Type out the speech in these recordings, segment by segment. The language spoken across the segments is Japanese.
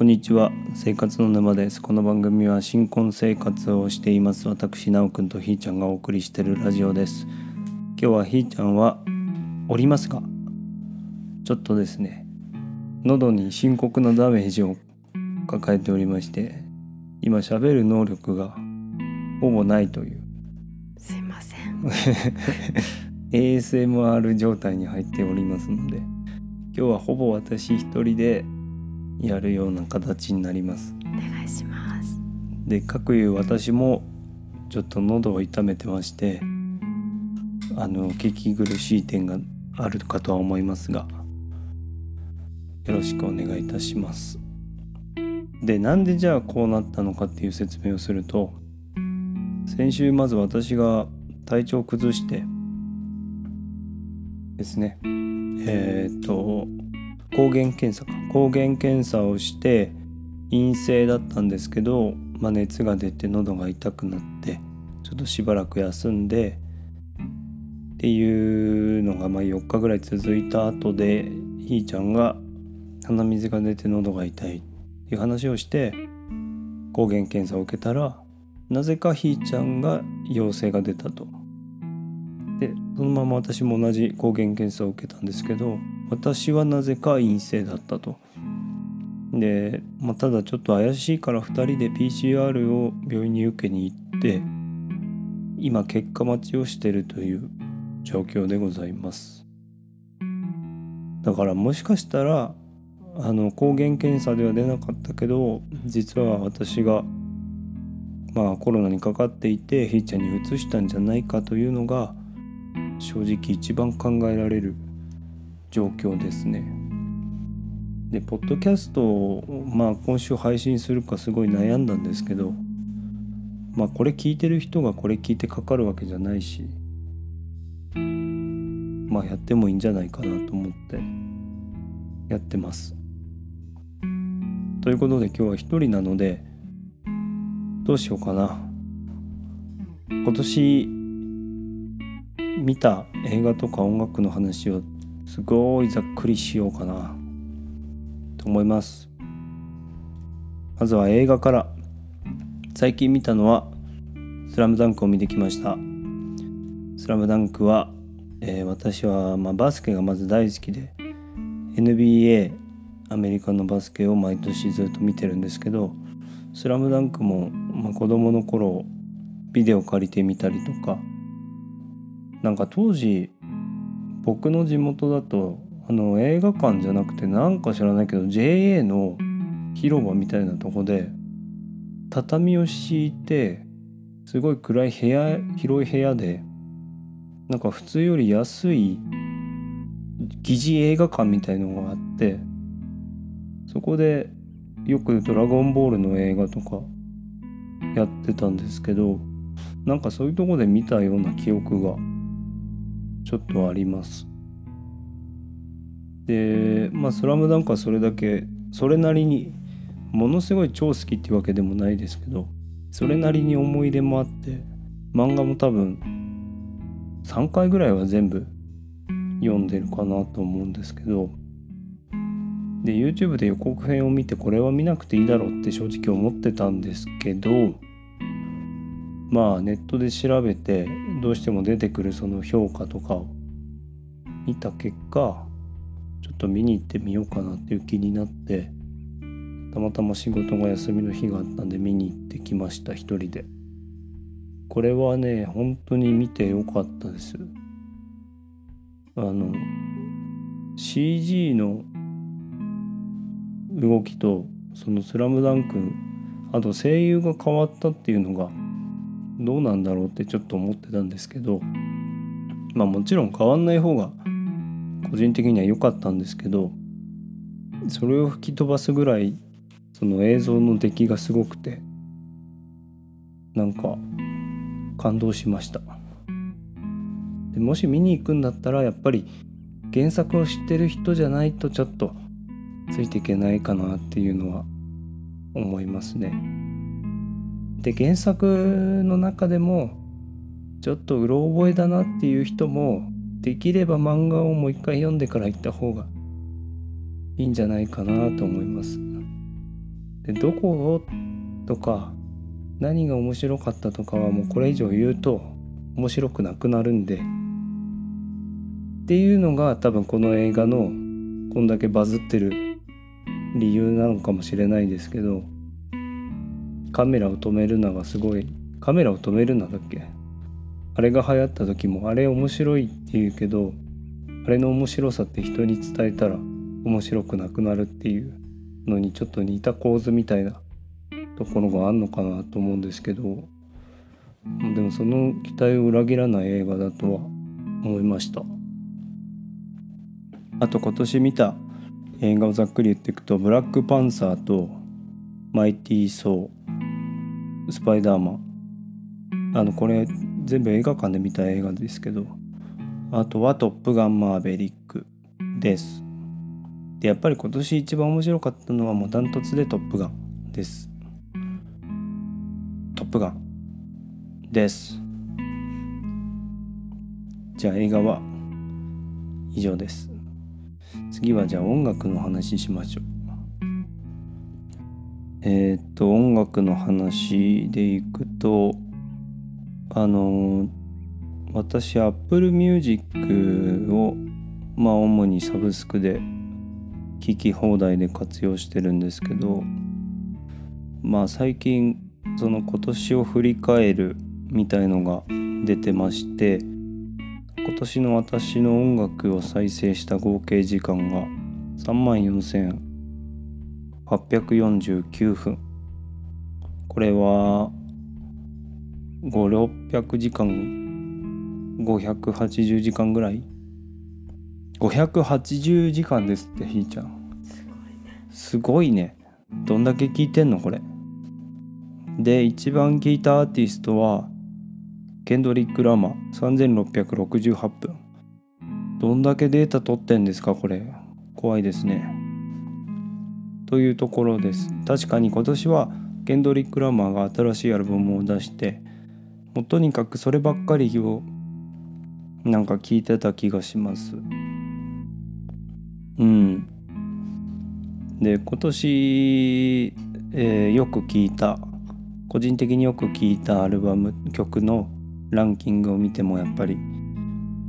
こんにちは。生活の沼です。この番組は新婚生活をしています。私なおくんとひーちゃんがお送りしているラジオです。今日はひーちゃんはおりますがちょっとですね喉に深刻なダメージを抱えておりまして今喋る能力がほぼないという。すいません。ASMR 状態に入っておりますので今日はほぼ私一人でやるような形になります。お願いします。でかくいう私もちょっと喉を痛めてましてあの聞き苦しい点があるかとは思いますがよろしくお願いいたします。でなんでじゃあこうなったのかっていう説明をすると先週まず私が体調を崩してですねえーっと抗原検査か抗原検査をして陰性だったんですけど、まあ、熱が出て喉が痛くなってちょっとしばらく休んでっていうのがまあ4日ぐらい続いた後でひーちゃんが鼻水が出て喉が痛いっていう話をして抗原検査を受けたらなぜかひーちゃんが陽性が出たと。でそのまま私も同じ抗原検査を受けたんですけど私はなぜか陰性だったと。で、まあ、ただちょっと怪しいから2人で PCR を病院に受けに行って今結果待ちをしてるという状況でございますだからもしかしたらあの抗原検査では出なかったけど実は私がまあコロナにかかっていてひーちゃんに移したんじゃないかというのが正直一番考えられる状況ですね。でポッドキャストを、まあ、今週配信するかすごい悩んだんですけどまあこれ聞いてる人がこれ聞いてかかるわけじゃないしまあやってもいいんじゃないかなと思ってやってます。ということで今日は一人なのでどうしようかな。今年見た映画とか音楽の話をすごいざっくりしようかな。と思います。まずは映画から。最近見たのは「スラムダンクを見てきました「スラムダンクは、えー私は、まあ、バスケがまず大好きで NBA アメリカのバスケを毎年ずっと見てるんですけど「スラムダンクも、まあ、子供の頃ビデオ借りてみたりとかなんか当時僕の地元だとあの映画館じゃなくてなんか知らないけど JA の広場みたいなとこで畳を敷いてすごい暗い部屋広い部屋でなんか普通より安い疑似映画館みたいのがあってそこでよく「ドラゴンボール」の映画とかやってたんですけどなんかそういうとこで見たような記憶がちょっとあります。でまあ「スラムダンクはそれだけそれなりにものすごい超好きっていうわけでもないですけどそれなりに思い入れもあって漫画も多分3回ぐらいは全部読んでるかなと思うんですけどで YouTube で予告編を見てこれは見なくていいだろうって正直思ってたんですけどまあネットで調べてどうしても出てくるその評価とかを見た結果ちょっと見に行ってみようかなっていう気になってたまたま仕事が休みの日があったんで見に行ってきました一人で。これはね本当に見てよかったです。あの CG の動きとその「スラムダンクあと声優が変わったっていうのがどうなんだろうってちょっと思ってたんですけどまあもちろん変わんない方が個人的には良かったんですけどそれを吹き飛ばすぐらいその映像の出来がすごくてなんか感動しましたでもし見に行くんだったらやっぱり原作を知ってる人じゃないとちょっとついていけないかなっていうのは思いますね。で原作の中でもちょっとうろ覚えだなっていう人もできれば漫画をもう一回読んでから行った方がいいんじゃないかなと思います。でどことか何が面白かったとかはもうこれ以上言うと面白くなくなるんでっていうのが多分この映画のこんだけバズってる理由なのかもしれないですけどカメラを止めるながすごい。カメラを止めるなだっけ？あれが流行った時もあれ面白いって言うけどあれの面白さって人に伝えたら面白くなくなるっていうのにちょっと似た構図みたいなところがあんのかなと思うんですけど。でもその期待を裏切らない映画だとは思いました。あと今年見た映画をざっくり言っていくと「ブラックパンサー」と「マイティー・ソー」「スパイダーマン」あのこれ全部映画館で見た映画ですけど。あとは「トップガンマーヴェリック」です。でやっぱり今年一番面白かったのはもうダントツで「トップガン」です。トップガンです。じゃあ映画は以上です。次はじゃあ音楽の話しましょう。えー、と音楽の話でいくとあの私 Apple Music をまあ主にサブスクで聴き放題で活用してるんですけどまあ最近その今年を振り返るみたいのが出てまして今年の私の音楽を再生した合計時間が3万849分。これは5600時間580時間ぐらい？580時間ですってひーちゃん。すごいね。どんだけ聞いてんのこれ？で一番聞いたアーティストはケンドリック・ラマ3668分。どんだけデータ取ってんですかこれ。怖いですね。というところです。確かに今年はケンドリック・ラマーが新しいアルバムを出してもうとにかくそればっかりをなんか聞いてた気がします。うん。で今年、えー、よく聞いた個人的によく聴いたアルバム曲のランキングを見てもやっぱり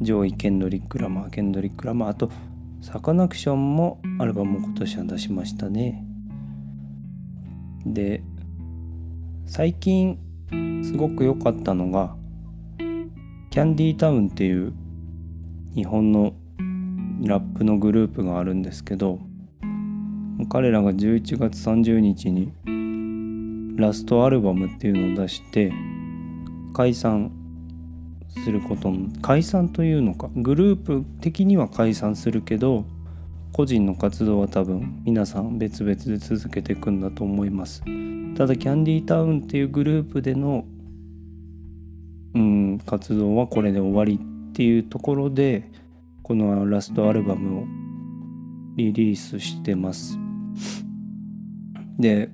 上位ケンドリック・ラマーケンドリック・ラマーあとサカナクションもアルバムを今年は出しましたね。で最近すごく良かったのがキャンディータウンっていう日本のラップのグループがあるんですけど彼らが11月30日にラストアルバムっていうのを出して解散すること解散というのか。グループ的には解散するけど個人の活動は多分皆さん別々で続けていくんだと思います。ただキャンディータウンっていうグループでのうん活動はこれで終わりっていうところでこのラストアルバムをリリースしてます。で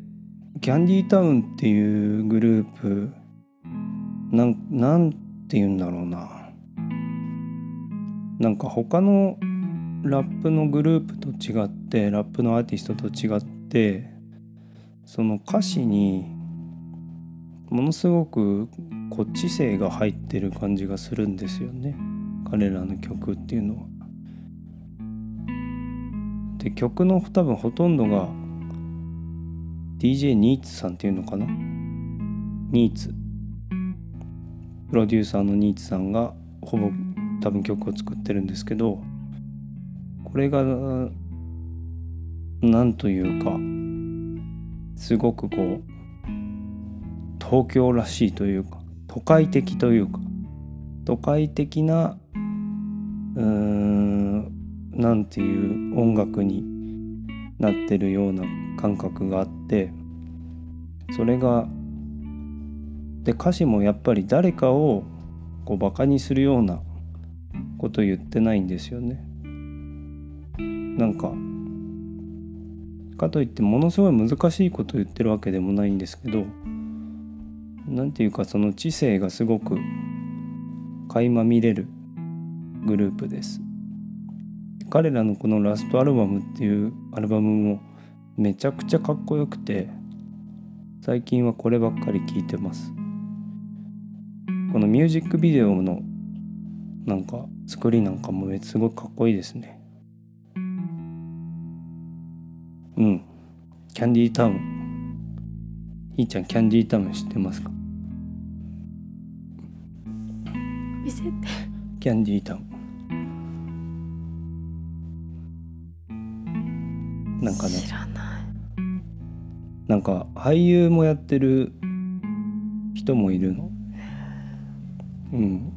キャンディータウンっていうグループなんなんて言うんだろうな。なんか他のラップのグループと違ってラップのアーティストと違ってその歌詞にものすごくこっち性が入ってる感じがするんですよね。彼らの曲っていうのは。で曲の多分ほとんどが DJ ニーツさんっていうのかな？ニーツ。ロデューサーのニーツさんがほぼ多分曲を作ってるんですけどこれがなんというかすごくこう東京らしいというか都会的というか都会的なうーんなんていう音楽になってるような感覚があってそれがで歌詞もやっぱり誰かをこうバカにするようなこと言ってないんですよね。なんかかといってものすごい難しいこと言ってるわけでもないんですけど何て言うかその知性がすごく垣間見れるグループです。彼らのこのラストアルバムっていうアルバムもめちゃくちゃかっこよくて最近はこればっかり聞いてますこのミュージックビデオのなんか作りなんかもすごいかっこいいですね。うん。キャンディータウン。ひーちゃんキャンディータウン知ってますか？見せて。キャンディータウン。なんかね。知らない。なんか俳優もやってる人もいるの？うん。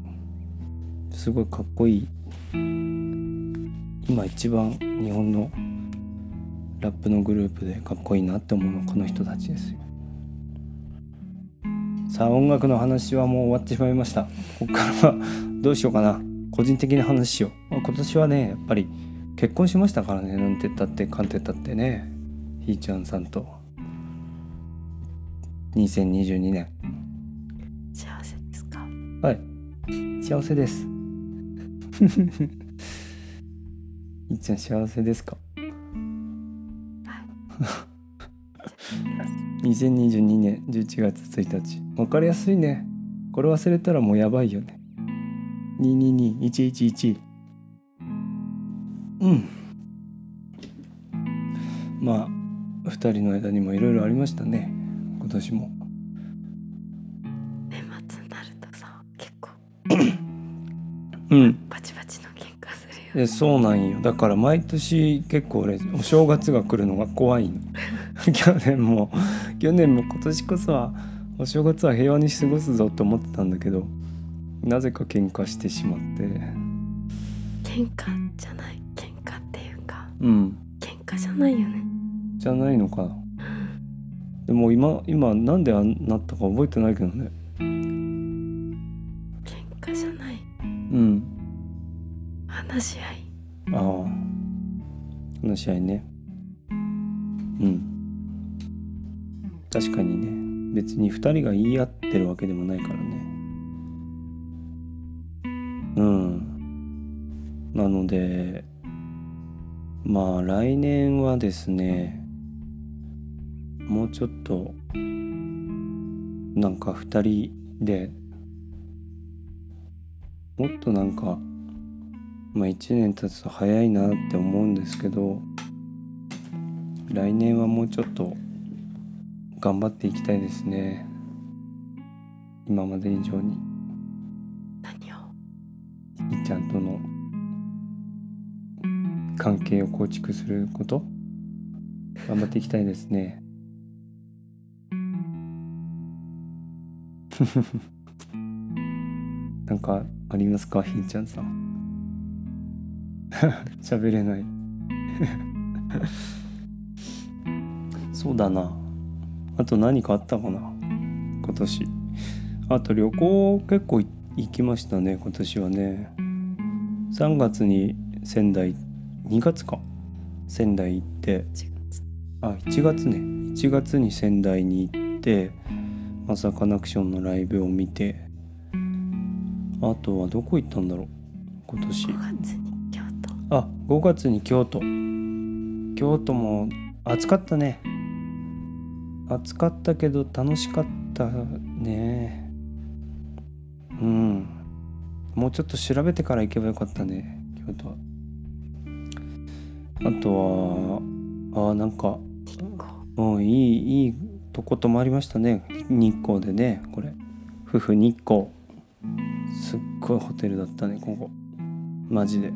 すごいかっこいい。今一番日本のラップのグループでかっこいいなって思うのはこの人たちですよ。さあ音楽の話はもう終わってしまいました。ここからはどうしようかな。個人的な話しよう今年はねやっぱり結婚しましたからね。なんて言ったってかんて言ったってね。ひーちゃんさんと。2022年。はい。幸せです。いっちゃん幸せですか？2022年11月1日わかりやすいね。これ忘れたらもうやばいよね。222111うん。まあ2人の間にもいろいろありましたね。今年もうん。バチバチの喧嘩するよえそうなんよ。だから毎年結構俺お正月が来るのが怖いの。去年も。去年も今年こそはお正月は平和に過ごすぞと思ってたんだけどなぜか喧嘩してしまって。喧嘩じゃない。喧嘩っていうかうん。喧嘩じゃないよね。じゃないのか。なでも今今なんであんなったか覚えてないけどね話し合い。ああ。話し合いね。うん。確かにね。別に2人が言い合ってるわけでもないからね。うん。なのでまあ来年はですねもうちょっとなんか2人でもっとなんかまあ1年経つと早いなって思うんですけど来年はもうちょっと頑張っていきたいですね。今まで以上に。何を？いっちゃんとの関係を構築すること？頑張っていきたいですね。なんかありますかひーちゃんさん？喋れない。そうだな。あと何かあったかな？今年。あと旅行結構い行きましたね今年はね。3月に仙台2月か。仙台行って。あ1月ね。1月に仙台に行ってまさかナクションのライブを見て。あとはどこ行ったんだろう今年。5月にあ5月に京都。京都も暑かったね。暑かったけど楽しかったね。うん。もうちょっと調べてから行けばよかったね京都は。あとはあなんかうんいいいいとこ泊まりましたね。日光でねこれ。夫婦日光。すっごいホテルだったねここ。マジで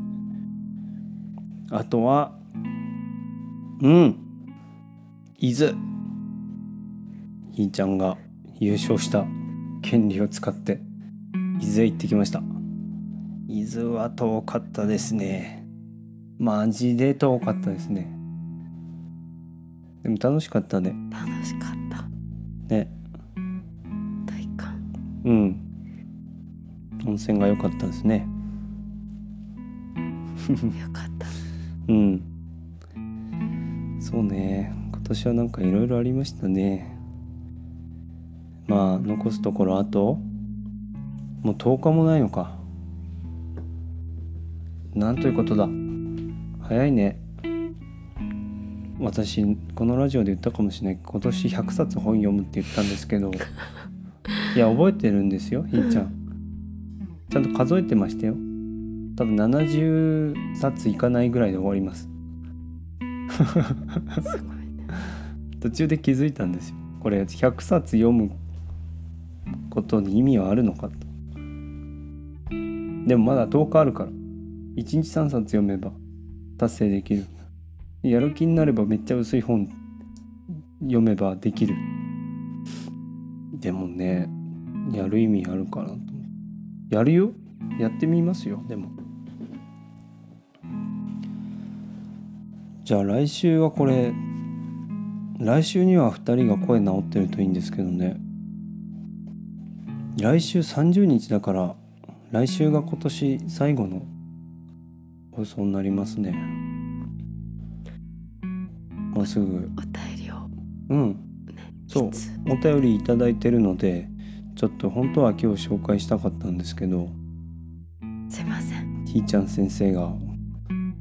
あとはうん。伊豆。ひーちゃんが優勝した権利を使って伊豆へ行ってきました。伊豆は遠かったですね。マジで遠かったですね。でも楽しかったね。楽しかった。ね。体感。うん。温泉が良かったですね。よかったうん。そうね。今年はなんかいろいろありましたね。まあ残すところあともう10日もないのか。なんということだ。早いね。私このラジオで言ったかもしれない。今年100冊本読むって言ったんですけど。いや覚えてるんですよひーちゃん。ちゃんと数えてましたよ多分70冊いかないぐらいで終わります。すごいね。途中で気づいたんですよ。これ100冊読むことに意味はあるのかと。でもまだ10日あるから。1日3冊読めば達成できる。やる気になればめっちゃ薄い本読めばできる。でもねやる意味あるかなとやるよ。やってみますよ。でもじゃあ来週はこれ来週には2人が声治ってるといいんですけどね。来週30日だから来週が今年最後の放送になりますね。もうすぐ。お便りを。うん。そう。お便りいただいてるのでちょっと本当は今日紹介したかったんですけど。すいません。ひーちゃん先生が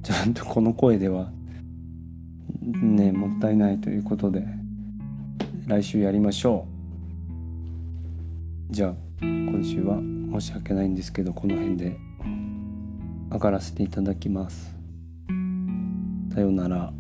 ちゃんとこの声ではねもったいないということで来週やりましょう。じゃあ今週は申し訳ないんですけどこの辺で上がらせていただきます。さようなら。